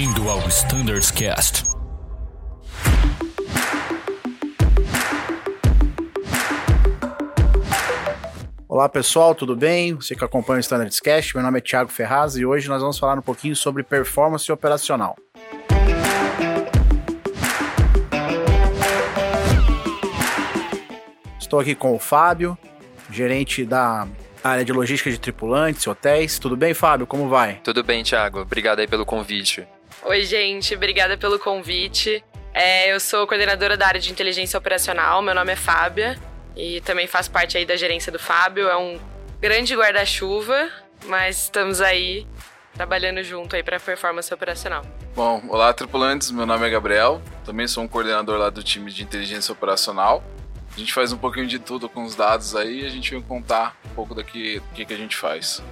Bem-vindo ao Standards Cast. Olá pessoal, tudo bem? Você que acompanha o Standards Cast, meu nome é Thiago Ferraz e hoje nós vamos falar um pouquinho sobre performance operacional. Estou aqui com o Fábio, gerente da área de logística de tripulantes, hotéis. Tudo bem, Fábio? Como vai? Tudo bem, Thiago. Obrigado aí pelo convite. Oi, gente. Obrigada pelo convite. É, eu sou coordenadora da área de inteligência operacional. Meu nome é Fábia e também faço parte aí da gerência do Fábio. É um grande guarda-chuva, mas estamos aí trabalhando junto aí para performance operacional. Bom, olá tripulantes, meu nome é Gabriel, também sou um coordenador lá do time de inteligência operacional. A gente faz um pouquinho de tudo com os dados aí e a gente vem contar um pouco daqui do que, que a gente faz.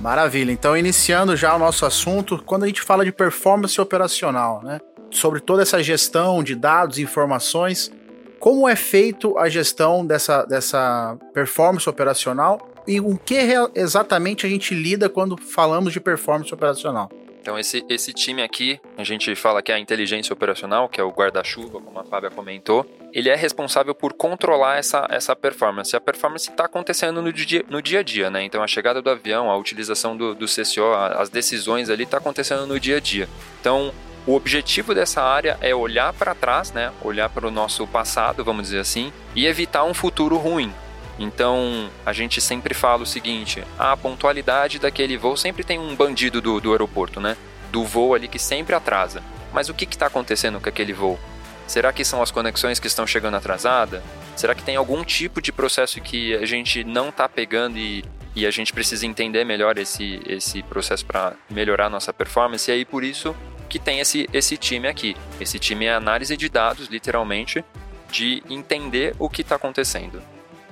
Maravilha. Então, iniciando já o nosso assunto, quando a gente fala de performance operacional, né? Sobre toda essa gestão de dados e informações, como é feito a gestão dessa, dessa performance operacional e com que exatamente a gente lida quando falamos de performance operacional? Então, esse, esse time aqui, a gente fala que é a inteligência operacional, que é o guarda-chuva, como a Fábia comentou, ele é responsável por controlar essa, essa performance. A performance está acontecendo no dia, no dia a dia, né? Então, a chegada do avião, a utilização do, do CCO, as decisões ali está acontecendo no dia a dia. Então, o objetivo dessa área é olhar para trás, né? Olhar para o nosso passado, vamos dizer assim, e evitar um futuro ruim. Então, a gente sempre fala o seguinte: a pontualidade daquele voo sempre tem um bandido do, do aeroporto, né? Do voo ali que sempre atrasa. Mas o que está acontecendo com aquele voo? Será que são as conexões que estão chegando atrasada? Será que tem algum tipo de processo que a gente não está pegando e, e a gente precisa entender melhor esse, esse processo para melhorar nossa performance? E aí, por isso que tem esse, esse time aqui. Esse time é análise de dados, literalmente, de entender o que está acontecendo.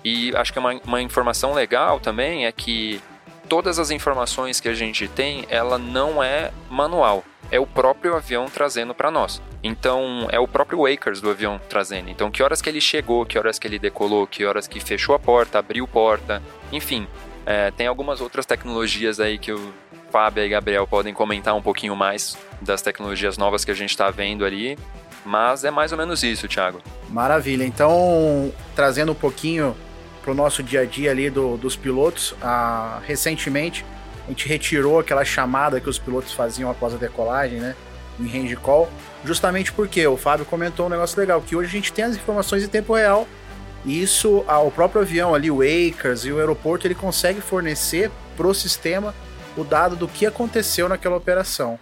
E acho que uma, uma informação legal também é que todas as informações que a gente tem, ela não é manual. É o próprio avião trazendo para nós. Então, é o próprio Wakers do avião trazendo. Então, que horas que ele chegou, que horas que ele decolou, que horas que fechou a porta, abriu porta, enfim. É, tem algumas outras tecnologias aí que o Fábio e Gabriel podem comentar um pouquinho mais das tecnologias novas que a gente está vendo ali. Mas é mais ou menos isso, Thiago. Maravilha. Então, trazendo um pouquinho para o nosso dia a dia ali do, dos pilotos. Ah, recentemente, a gente retirou aquela chamada que os pilotos faziam após a decolagem, né? Em range call, justamente porque o Fábio comentou um negócio legal, que hoje a gente tem as informações em tempo real. E isso, ah, o próprio avião ali, o Akers e o aeroporto, ele consegue fornecer para o sistema o dado do que aconteceu naquela operação.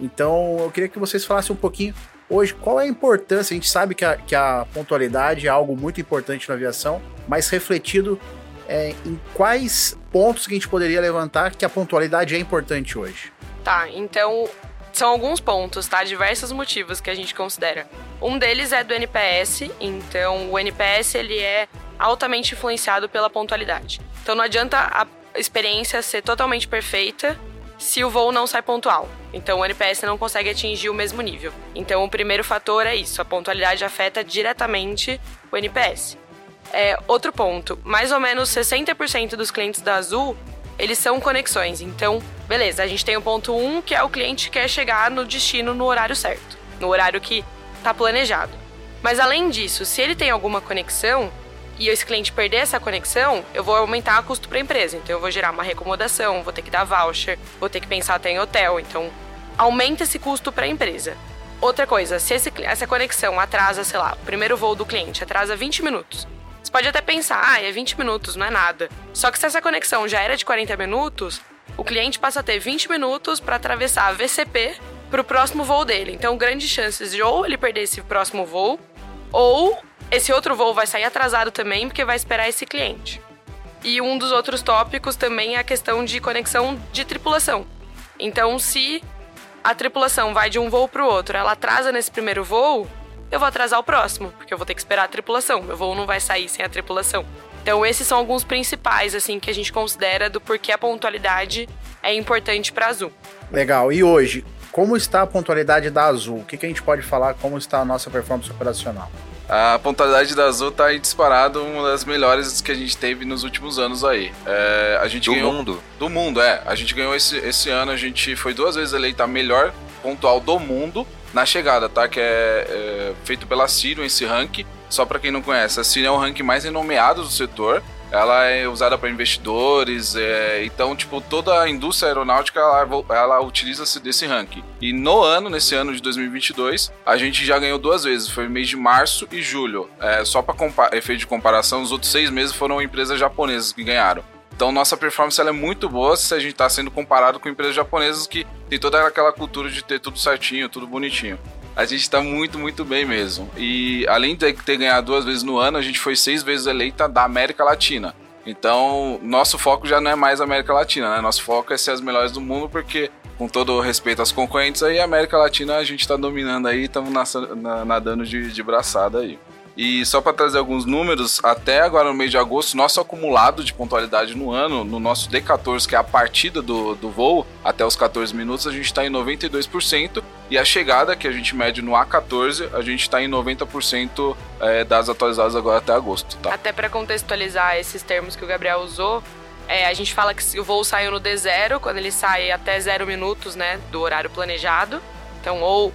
Então, eu queria que vocês falassem um pouquinho hoje, qual é a importância? A gente sabe que a, que a pontualidade é algo muito importante na aviação, mas refletido é, em quais pontos que a gente poderia levantar que a pontualidade é importante hoje? Tá, então são alguns pontos, tá? Diversos motivos que a gente considera. Um deles é do NPS, então o NPS ele é altamente influenciado pela pontualidade. Então não adianta a experiência ser totalmente perfeita se o voo não sai pontual. Então o NPS não consegue atingir o mesmo nível. Então o primeiro fator é isso, a pontualidade afeta diretamente o NPS. É, outro ponto, mais ou menos 60% dos clientes da Azul, eles são conexões. Então, beleza, a gente tem o ponto 1, que é o cliente que quer chegar no destino no horário certo, no horário que está planejado. Mas além disso, se ele tem alguma conexão, e esse cliente perder essa conexão, eu vou aumentar o custo para a empresa. Então eu vou gerar uma recomodação, vou ter que dar voucher, vou ter que pensar até em hotel. Então aumenta esse custo para a empresa. Outra coisa, se esse, essa conexão atrasa, sei lá, o primeiro voo do cliente atrasa 20 minutos. Você pode até pensar, ah, é 20 minutos, não é nada. Só que se essa conexão já era de 40 minutos, o cliente passa a ter 20 minutos para atravessar a VCP para o próximo voo dele. Então, grandes chances de ou ele perder esse próximo voo, ou esse outro voo vai sair atrasado também porque vai esperar esse cliente. E um dos outros tópicos também é a questão de conexão de tripulação. Então, se a tripulação vai de um voo para o outro, ela atrasa nesse primeiro voo, eu vou atrasar o próximo, porque eu vou ter que esperar a tripulação. Meu voo não vai sair sem a tripulação. Então, esses são alguns principais assim que a gente considera do porquê a pontualidade é importante para a Azul. Legal. E hoje, como está a pontualidade da Azul? O que, que a gente pode falar? Como está a nossa performance operacional? A pontualidade da Azul tá aí disparado uma das melhores que a gente teve nos últimos anos aí. É, a gente do ganhou, mundo? Do mundo, é. A gente ganhou esse, esse ano, a gente foi duas vezes eleita a melhor pontual do mundo na chegada, tá? Que é, é feito pela Cirium esse ranking. Só para quem não conhece, a Cirium é o ranking mais renomeado do setor ela é usada para investidores, é, então, tipo, toda a indústria aeronáutica, ela, ela utiliza-se desse ranking. E no ano, nesse ano de 2022, a gente já ganhou duas vezes, foi mês de março e julho. É, só para efeito de comparação, os outros seis meses foram empresas japonesas que ganharam. Então nossa performance ela é muito boa se a gente está sendo comparado com empresas japonesas que tem toda aquela cultura de ter tudo certinho, tudo bonitinho a gente tá muito, muito bem mesmo. E além de ter ganhado duas vezes no ano, a gente foi seis vezes eleita da América Latina. Então, nosso foco já não é mais América Latina, né? Nosso foco é ser as melhores do mundo, porque, com todo o respeito às concorrentes aí, a América Latina a gente tá dominando aí, estamos nadando de, de braçada aí. E só para trazer alguns números, até agora no mês de agosto, nosso acumulado de pontualidade no ano, no nosso D14, que é a partida do, do voo, até os 14 minutos, a gente está em 92%. E a chegada, que a gente mede no A14, a gente está em 90% é, das atualizadas agora até agosto. Tá? Até para contextualizar esses termos que o Gabriel usou, é, a gente fala que o voo saiu no D0, quando ele sai até 0 minutos né, do horário planejado. Então, ou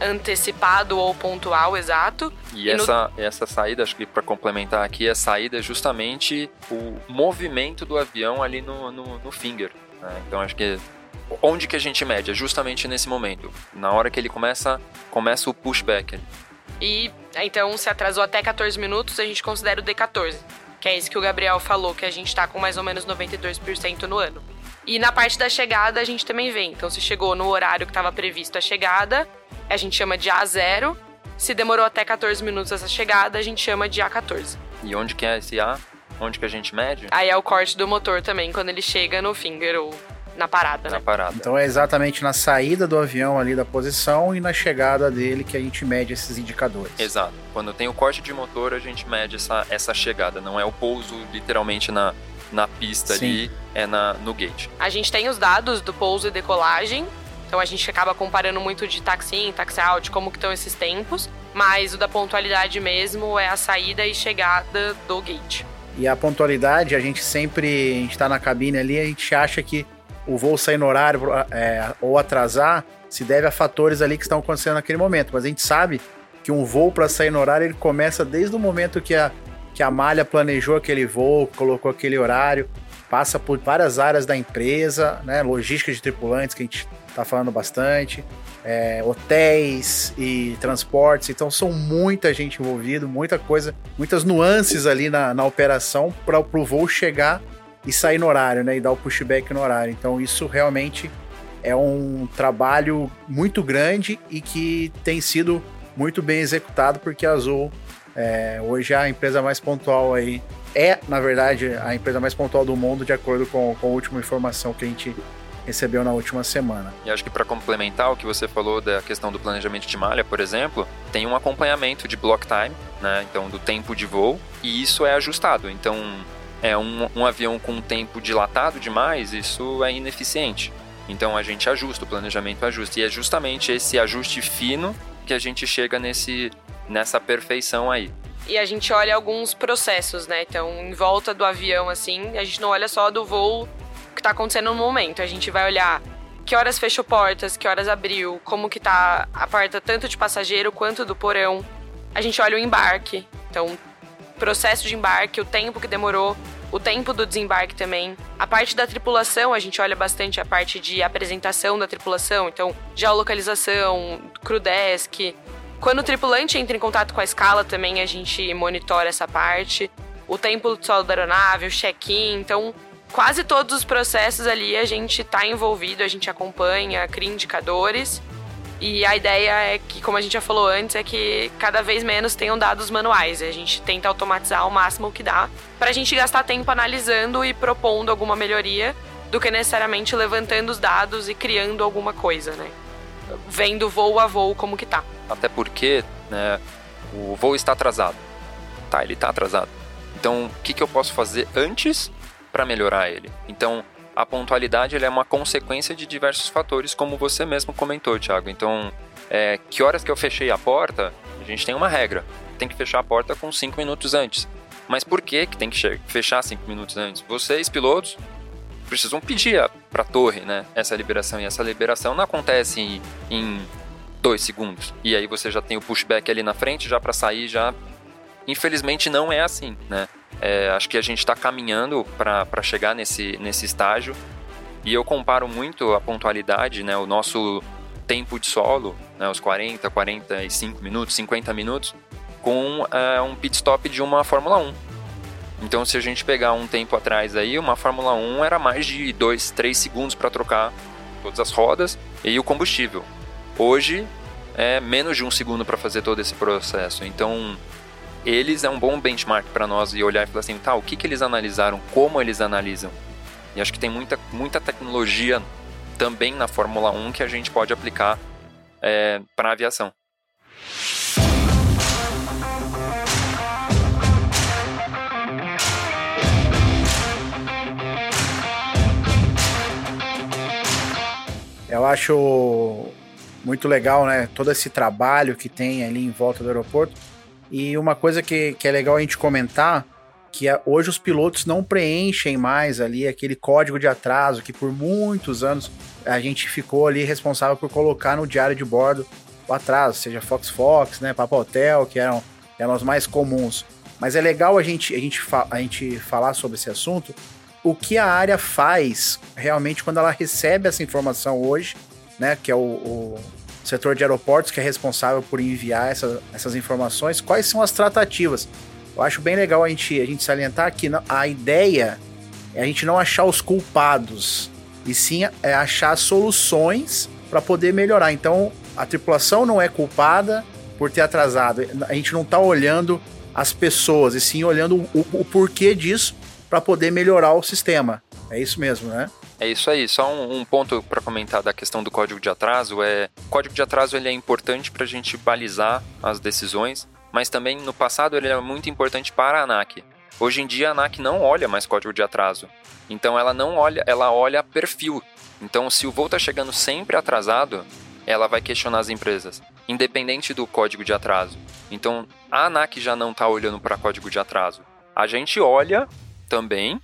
antecipado ou pontual exato. E, e essa, no... essa saída, acho que para complementar aqui, a saída é justamente o movimento do avião ali no, no, no finger. Né? Então acho que onde que a gente mede? É justamente nesse momento. Na hora que ele começa, começa o pushback. E então se atrasou até 14 minutos, a gente considera o D14. Que é isso que o Gabriel falou, que a gente está com mais ou menos 92% no ano. E na parte da chegada a gente também vê. Então, se chegou no horário que estava previsto a chegada, a gente chama de A0. Se demorou até 14 minutos essa chegada, a gente chama de A14. E onde que é esse A? Onde que a gente mede? Aí é o corte do motor também, quando ele chega no finger ou na parada, na né? parada. Então é exatamente na saída do avião ali da posição e na chegada dele que a gente mede esses indicadores. Exato. Quando tem o corte de motor, a gente mede essa, essa chegada. Não é o pouso literalmente na, na pista Sim. ali, é na, no gate. A gente tem os dados do pouso e decolagem, então a gente acaba comparando muito de taxi in, taxi out, como que estão esses tempos, mas o da pontualidade mesmo é a saída e chegada do gate. E a pontualidade, a gente sempre, a gente tá na cabine ali, a gente acha que o voo sair no horário é, ou atrasar se deve a fatores ali que estão acontecendo naquele momento, mas a gente sabe que um voo para sair no horário ele começa desde o momento que a, que a malha planejou aquele voo, colocou aquele horário, passa por várias áreas da empresa, né, logística de tripulantes que a gente está falando bastante, é, hotéis e transportes, então são muita gente envolvida, muita coisa, muitas nuances ali na, na operação para o voo chegar e sair no horário, né, e dar o pushback no horário. Então isso realmente é um trabalho muito grande e que tem sido muito bem executado porque a Azul é, hoje é a empresa mais pontual aí. É, na verdade, a empresa mais pontual do mundo, de acordo com, com a última informação que a gente recebeu na última semana. E acho que para complementar o que você falou da questão do planejamento de malha, por exemplo, tem um acompanhamento de block time, né? Então, do tempo de voo, e isso é ajustado. Então, é um, um avião com um tempo dilatado demais, isso é ineficiente. Então, a gente ajusta, o planejamento ajusta. E é justamente esse ajuste fino que a gente chega nesse nessa perfeição aí. E a gente olha alguns processos, né? Então, em volta do avião, assim, a gente não olha só do voo que tá acontecendo no momento. A gente vai olhar que horas fechou portas, que horas abriu, como que tá a porta tanto de passageiro quanto do porão. A gente olha o embarque. Então, processo de embarque, o tempo que demorou, o tempo do desembarque também. A parte da tripulação, a gente olha bastante a parte de apresentação da tripulação, então geolocalização, crew desk, quando o tripulante entra em contato com a escala também a gente monitora essa parte. O tempo do solo da aeronave, o check-in, então quase todos os processos ali a gente está envolvido, a gente acompanha, cria indicadores. E a ideia é que, como a gente já falou antes, é que cada vez menos tenham dados manuais. A gente tenta automatizar ao máximo o que dá, para a gente gastar tempo analisando e propondo alguma melhoria, do que necessariamente levantando os dados e criando alguma coisa, né? Vendo voo a voo como que tá. Até porque né, o voo está atrasado. Tá, ele está atrasado. Então, o que, que eu posso fazer antes para melhorar ele? Então, a pontualidade é uma consequência de diversos fatores, como você mesmo comentou, Thiago. Então, é, que horas que eu fechei a porta, a gente tem uma regra. Tem que fechar a porta com 5 minutos antes. Mas por que, que tem que fechar 5 minutos antes? Vocês, pilotos, precisam pedir para a torre, né, essa liberação. E essa liberação não acontece em, em dois segundos. E aí você já tem o pushback ali na frente, já para sair, já. Infelizmente não é assim, né? É, acho que a gente está caminhando para chegar nesse, nesse estágio. E eu comparo muito a pontualidade, né, o nosso tempo de solo, né, os 40, 45 minutos, 50 minutos, com é, um pit stop de uma Fórmula 1. Então, se a gente pegar um tempo atrás aí, uma Fórmula 1 era mais de 2, 3 segundos para trocar todas as rodas e o combustível. Hoje é menos de um segundo para fazer todo esse processo. Então, eles é um bom benchmark para nós e olhar e falar assim, tá, o que, que eles analisaram, como eles analisam. E acho que tem muita, muita tecnologia também na Fórmula 1 que a gente pode aplicar é, para a aviação. Eu acho muito legal, né? Todo esse trabalho que tem ali em volta do aeroporto. E uma coisa que, que é legal a gente comentar, que é, hoje os pilotos não preenchem mais ali aquele código de atraso que por muitos anos a gente ficou ali responsável por colocar no diário de bordo o atraso, seja Fox Fox, né, Papa Hotel, que eram, eram os mais comuns. Mas é legal a gente, a, gente a gente falar sobre esse assunto, o que a área faz realmente quando ela recebe essa informação hoje, né, que é o, o setor de aeroportos que é responsável por enviar essa, essas informações, quais são as tratativas. Eu acho bem legal a gente, a gente salientar que a ideia é a gente não achar os culpados, e sim é achar soluções para poder melhorar. Então, a tripulação não é culpada por ter atrasado. A gente não está olhando as pessoas, e sim olhando o, o porquê disso para poder melhorar o sistema. É isso mesmo, né? É isso aí. Só um, um ponto para comentar da questão do código de atraso é, o código de atraso ele é importante para a gente balizar as decisões, mas também no passado ele era muito importante para a ANAC. Hoje em dia a ANAC não olha mais código de atraso. Então ela não olha, ela olha perfil. Então se o voo está chegando sempre atrasado, ela vai questionar as empresas, independente do código de atraso. Então a ANAC já não está olhando para código de atraso. A gente olha também,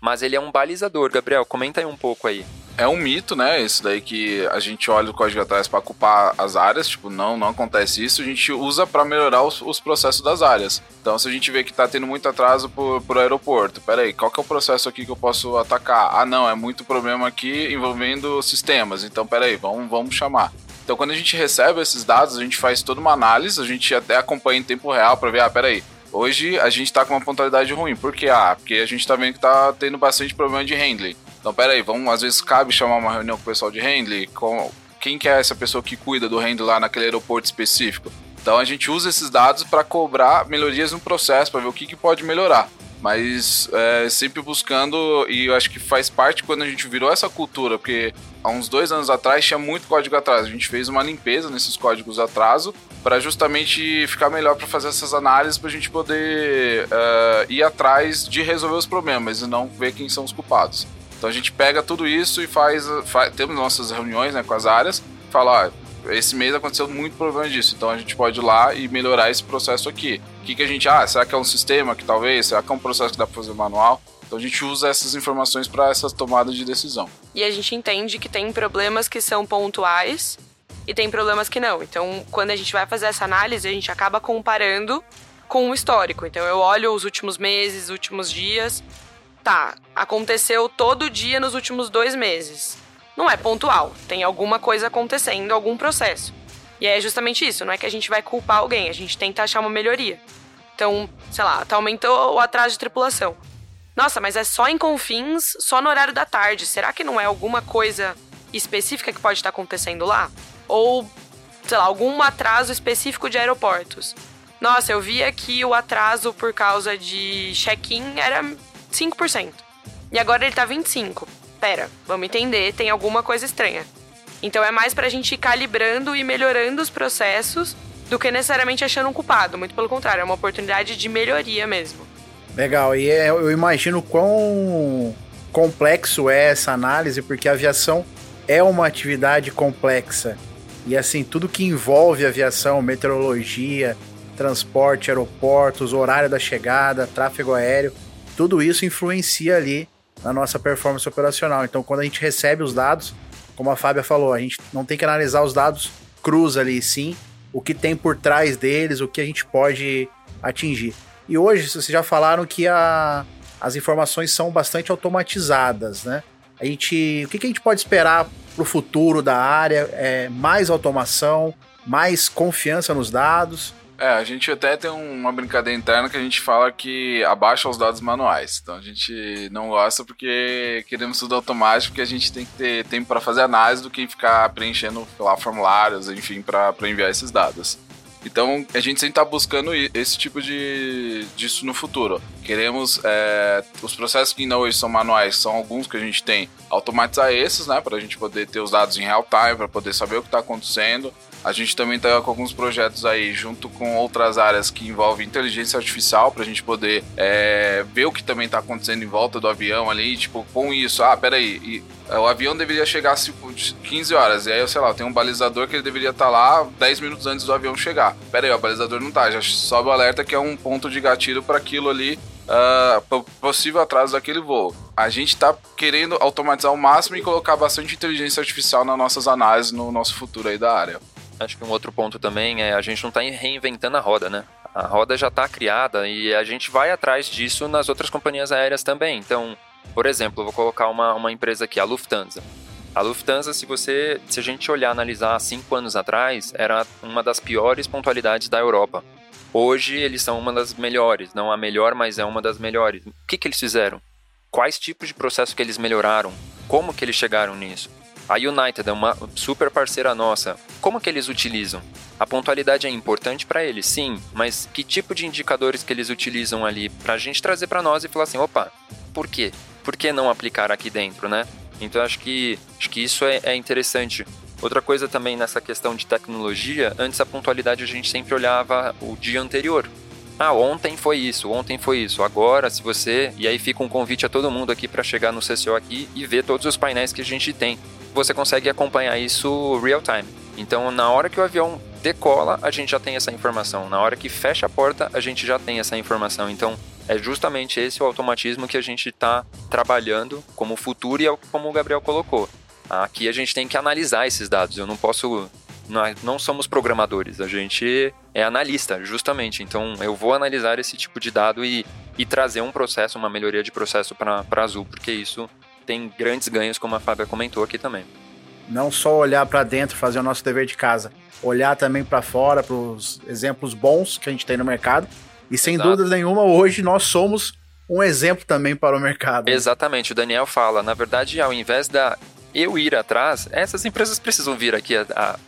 mas ele é um balizador. Gabriel, comenta aí um pouco aí. É um mito, né? Isso daí que a gente olha o código atrás para culpar as áreas, tipo, não, não acontece isso. A gente usa para melhorar os, os, processos das áreas. Então, se a gente vê que tá tendo muito atraso por, por aeroporto, peraí, qual que é o processo aqui que eu posso atacar? Ah, não, é muito problema aqui envolvendo sistemas. Então, peraí, vamos, vamos chamar. Então, quando a gente recebe esses dados, a gente faz toda uma análise, a gente até acompanha em tempo real para ver, ah, peraí, Hoje a gente tá com uma pontualidade ruim. Por quê? Ah, porque a gente tá vendo que tá tendo bastante problema de handling. Então, pera aí, vamos, às vezes cabe chamar uma reunião com o pessoal de handling, com quem que é essa pessoa que cuida do handling lá naquele aeroporto específico. Então a gente usa esses dados para cobrar melhorias no processo, para ver o que, que pode melhorar mas é, sempre buscando, e eu acho que faz parte quando a gente virou essa cultura, porque há uns dois anos atrás tinha muito código atraso. A gente fez uma limpeza nesses códigos atraso para justamente ficar melhor para fazer essas análises, para a gente poder uh, ir atrás de resolver os problemas e não ver quem são os culpados. Então a gente pega tudo isso e faz, faz temos nossas reuniões né, com as áreas, fala, esse mês aconteceu muito problema disso, então a gente pode ir lá e melhorar esse processo aqui. O que, que a gente, ah, será que é um sistema que talvez, será que é um processo que dá para fazer manual? Então a gente usa essas informações para essas tomadas de decisão. E a gente entende que tem problemas que são pontuais e tem problemas que não. Então, quando a gente vai fazer essa análise, a gente acaba comparando com o histórico. Então, eu olho os últimos meses, os últimos dias. Tá, aconteceu todo dia nos últimos dois meses não é pontual. Tem alguma coisa acontecendo, algum processo. E é justamente isso, não é que a gente vai culpar alguém, a gente tenta achar uma melhoria. Então, sei lá, tá aumentou o atraso de tripulação. Nossa, mas é só em Confins, só no horário da tarde. Será que não é alguma coisa específica que pode estar acontecendo lá? Ou, sei lá, algum atraso específico de aeroportos? Nossa, eu vi aqui o atraso por causa de check-in era 5%. E agora ele tá 25% pera, vamos entender, tem alguma coisa estranha. Então é mais pra gente ir calibrando e melhorando os processos do que necessariamente achando um culpado. Muito pelo contrário, é uma oportunidade de melhoria mesmo. Legal, e é, eu imagino quão complexo é essa análise, porque a aviação é uma atividade complexa. E assim, tudo que envolve aviação, meteorologia, transporte, aeroportos, horário da chegada, tráfego aéreo, tudo isso influencia ali na nossa performance operacional. Então, quando a gente recebe os dados, como a Fábia falou, a gente não tem que analisar os dados cruz ali, sim, o que tem por trás deles, o que a gente pode atingir. E hoje, vocês já falaram que a, as informações são bastante automatizadas, né? A gente, o que, que a gente pode esperar para o futuro da área? É mais automação, mais confiança nos dados? É, a gente até tem uma brincadeira interna que a gente fala que abaixa os dados manuais. Então a gente não gosta porque queremos tudo automático, porque a gente tem que ter tempo para fazer análise do que ficar preenchendo lá formulários, enfim, para enviar esses dados. Então a gente sempre está buscando esse tipo de disso no futuro. Queremos é, os processos que ainda hoje são manuais, são alguns que a gente tem, automatizar esses, né, para a gente poder ter os dados em real time, para poder saber o que está acontecendo a gente também está com alguns projetos aí, junto com outras áreas que envolvem inteligência artificial, para a gente poder é, ver o que também está acontecendo em volta do avião ali. Tipo, com isso, ah, peraí, e, é, o avião deveria chegar às 15 horas. E aí, eu sei lá, tem um balizador que ele deveria estar tá lá 10 minutos antes do avião chegar. Pera aí, o balizador não tá. Já sobe o alerta que é um ponto de gatilho para aquilo ali. Uh, possível atraso daquele voo. A gente está querendo automatizar o máximo e colocar bastante inteligência artificial nas nossas análises no nosso futuro aí da área. Acho que um outro ponto também é a gente não está reinventando a roda, né? A roda já está criada e a gente vai atrás disso nas outras companhias aéreas também. Então, por exemplo, vou colocar uma, uma empresa aqui, a Lufthansa. A Lufthansa, se você, se a gente olhar, analisar cinco anos atrás, era uma das piores pontualidades da Europa. Hoje eles são uma das melhores, não a melhor, mas é uma das melhores. O que, que eles fizeram? Quais tipos de processo que eles melhoraram? Como que eles chegaram nisso? A United é uma super parceira nossa. Como que eles utilizam? A pontualidade é importante para eles, sim, mas que tipo de indicadores que eles utilizam ali para a gente trazer para nós e falar assim, opa, por quê? Por que não aplicar aqui dentro, né? Então acho que acho que isso é, é interessante. Outra coisa também nessa questão de tecnologia, antes a pontualidade a gente sempre olhava o dia anterior. Ah, ontem foi isso, ontem foi isso. Agora, se você. E aí fica um convite a todo mundo aqui para chegar no CCO aqui e ver todos os painéis que a gente tem você consegue acompanhar isso real time. Então, na hora que o avião decola, a gente já tem essa informação. Na hora que fecha a porta, a gente já tem essa informação. Então, é justamente esse o automatismo que a gente está trabalhando como futuro e é como o Gabriel colocou. Aqui a gente tem que analisar esses dados. Eu não posso. Nós não somos programadores, a gente é analista, justamente. Então, eu vou analisar esse tipo de dado e, e trazer um processo, uma melhoria de processo para Azul, porque isso tem grandes ganhos, como a Fábia comentou aqui também. Não só olhar para dentro, fazer o nosso dever de casa, olhar também para fora, para os exemplos bons que a gente tem no mercado. E sem Exato. dúvida nenhuma, hoje nós somos um exemplo também para o mercado. Exatamente, o Daniel fala, na verdade, ao invés da eu ir atrás, essas empresas precisam vir aqui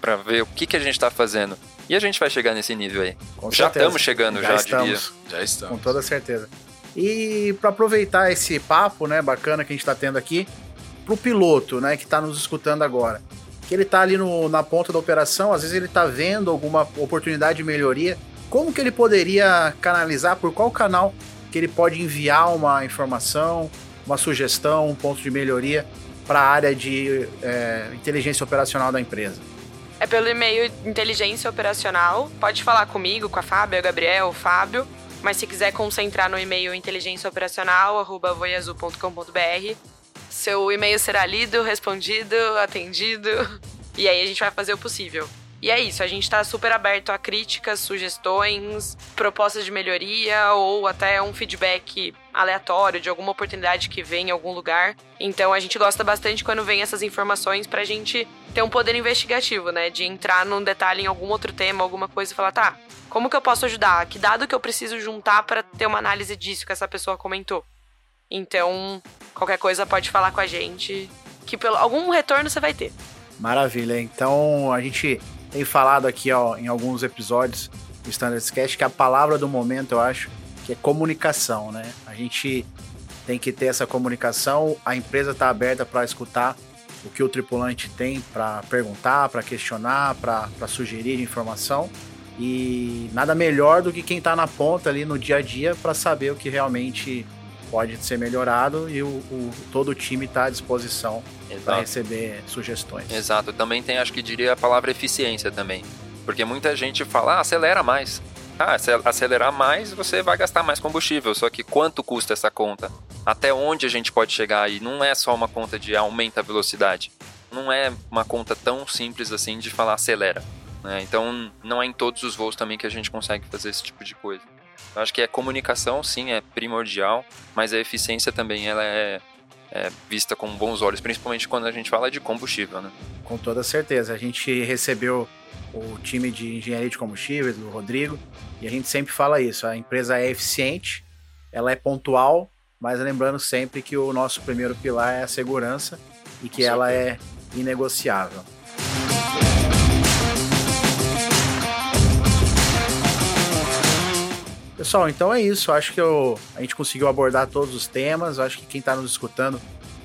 para ver o que, que a gente está fazendo. E a gente vai chegar nesse nível aí. Com já estamos chegando, já, já estamos. diria. Já estamos. Com toda certeza. E para aproveitar esse papo, né, bacana que a gente está tendo aqui, pro piloto, né, que está nos escutando agora, que ele está ali no, na ponta da operação, às vezes ele está vendo alguma oportunidade de melhoria, como que ele poderia canalizar, por qual canal que ele pode enviar uma informação, uma sugestão, um ponto de melhoria para a área de é, inteligência operacional da empresa? É pelo e-mail inteligência operacional. Pode falar comigo, com a Fábio, o Gabriel, o Fábio. Mas se quiser concentrar no e-mail inteligenciaoperacional@voiazul.com.br, seu e-mail será lido, respondido, atendido, e aí a gente vai fazer o possível. E é isso, a gente está super aberto a críticas, sugestões, propostas de melhoria ou até um feedback aleatório de alguma oportunidade que vem em algum lugar. Então a gente gosta bastante quando vem essas informações para a gente ter um poder investigativo, né? De entrar num detalhe em algum outro tema, alguma coisa e falar, tá, como que eu posso ajudar? Que dado que eu preciso juntar para ter uma análise disso que essa pessoa comentou? Então, qualquer coisa pode falar com a gente, que pelo algum retorno você vai ter. Maravilha. Então, a gente tem falado aqui ó, em alguns episódios do Standards Cast que a palavra do momento, eu acho, que é comunicação, né? A gente tem que ter essa comunicação, a empresa está aberta para escutar o que o tripulante tem para perguntar, para questionar, para sugerir informação. E nada melhor do que quem está na ponta ali no dia a dia para saber o que realmente pode ser melhorado e o, o todo o time está à disposição para receber sugestões. Exato. Também tem, acho que diria a palavra eficiência também. Porque muita gente fala, ah, acelera mais. Ah, acelerar mais, você vai gastar mais combustível. Só que quanto custa essa conta? até onde a gente pode chegar e não é só uma conta de aumenta a velocidade. Não é uma conta tão simples assim de falar acelera. Né? Então não é em todos os voos também que a gente consegue fazer esse tipo de coisa. Eu acho que a comunicação sim é primordial, mas a eficiência também ela é, é vista com bons olhos, principalmente quando a gente fala de combustível. Né? Com toda certeza. A gente recebeu o time de engenharia de combustíveis, do Rodrigo, e a gente sempre fala isso: a empresa é eficiente, ela é pontual, mas lembrando sempre que o nosso primeiro pilar é a segurança e que ela é inegociável. Pessoal, então é isso. Acho que eu, a gente conseguiu abordar todos os temas. Acho que quem está nos escutando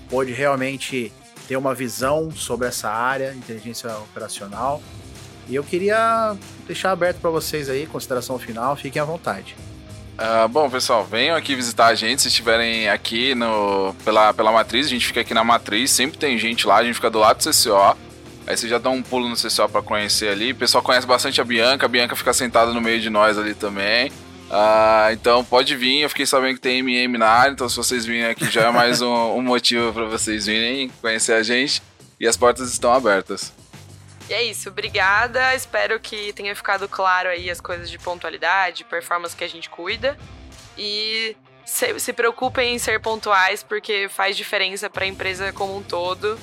pode realmente ter uma visão sobre essa área, inteligência operacional. E eu queria deixar aberto para vocês aí, consideração final, fiquem à vontade. Uh, bom, pessoal, venham aqui visitar a gente se estiverem aqui no, pela, pela Matriz. A gente fica aqui na Matriz, sempre tem gente lá, a gente fica do lado do CCO. Aí você já dá um pulo no CCO para conhecer ali. O pessoal conhece bastante a Bianca, a Bianca fica sentada no meio de nós ali também. Uh, então pode vir, eu fiquei sabendo que tem MM na área, então se vocês virem aqui já é mais um, um motivo para vocês virem conhecer a gente. E as portas estão abertas. E é isso, obrigada. Espero que tenha ficado claro aí as coisas de pontualidade, performance que a gente cuida. E se, se preocupem em ser pontuais, porque faz diferença para a empresa como um todo.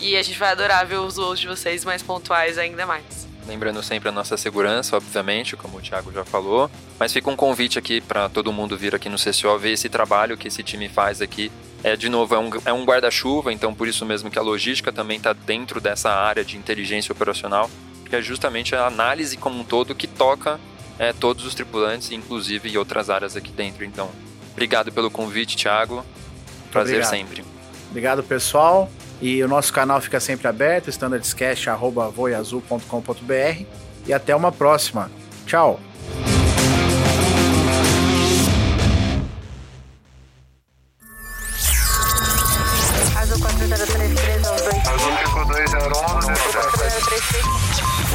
E a gente vai adorar ver os voos de vocês mais pontuais ainda mais. Lembrando sempre a nossa segurança, obviamente, como o Thiago já falou. Mas fica um convite aqui para todo mundo vir aqui no CCO ver esse trabalho que esse time faz aqui é, de novo, é um, é um guarda-chuva, então por isso mesmo que a logística também está dentro dessa área de inteligência operacional, que é justamente a análise como um todo que toca é, todos os tripulantes, inclusive e outras áreas aqui dentro. Então, obrigado pelo convite, Thiago. Prazer obrigado. sempre. Obrigado, pessoal. E o nosso canal fica sempre aberto, standardscast.voiazul.com.br. E até uma próxima. Tchau!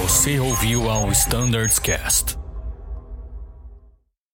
Você ouviu ao Standards Cast.